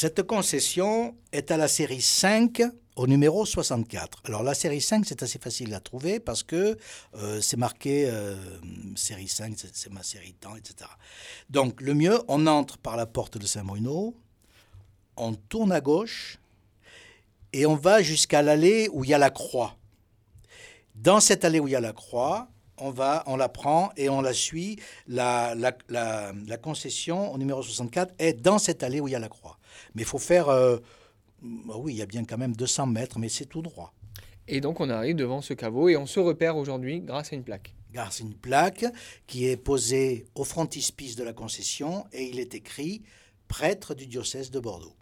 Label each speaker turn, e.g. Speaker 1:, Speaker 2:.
Speaker 1: Cette concession est à la série 5 au numéro 64. Alors la série 5, c'est assez facile à trouver parce que euh, c'est marqué euh, série 5, c'est ma série de temps, etc. Donc le mieux, on entre par la porte de Saint-Bruno, on tourne à gauche et on va jusqu'à l'allée où il y a la croix. Dans cette allée où il y a la croix, on, va, on la prend et on la suit. La, concession au numéro 64 est dans cette allée où il y a la croix. Mais il faut faire... Euh, bah oui, il y a bien quand même 200 mètres, mais c'est tout droit.
Speaker 2: Et donc on arrive devant ce caveau et on se repère aujourd'hui grâce à une plaque.
Speaker 1: Grâce à une plaque qui est posée au frontispice de la concession et il est écrit prêtre du diocèse de Bordeaux.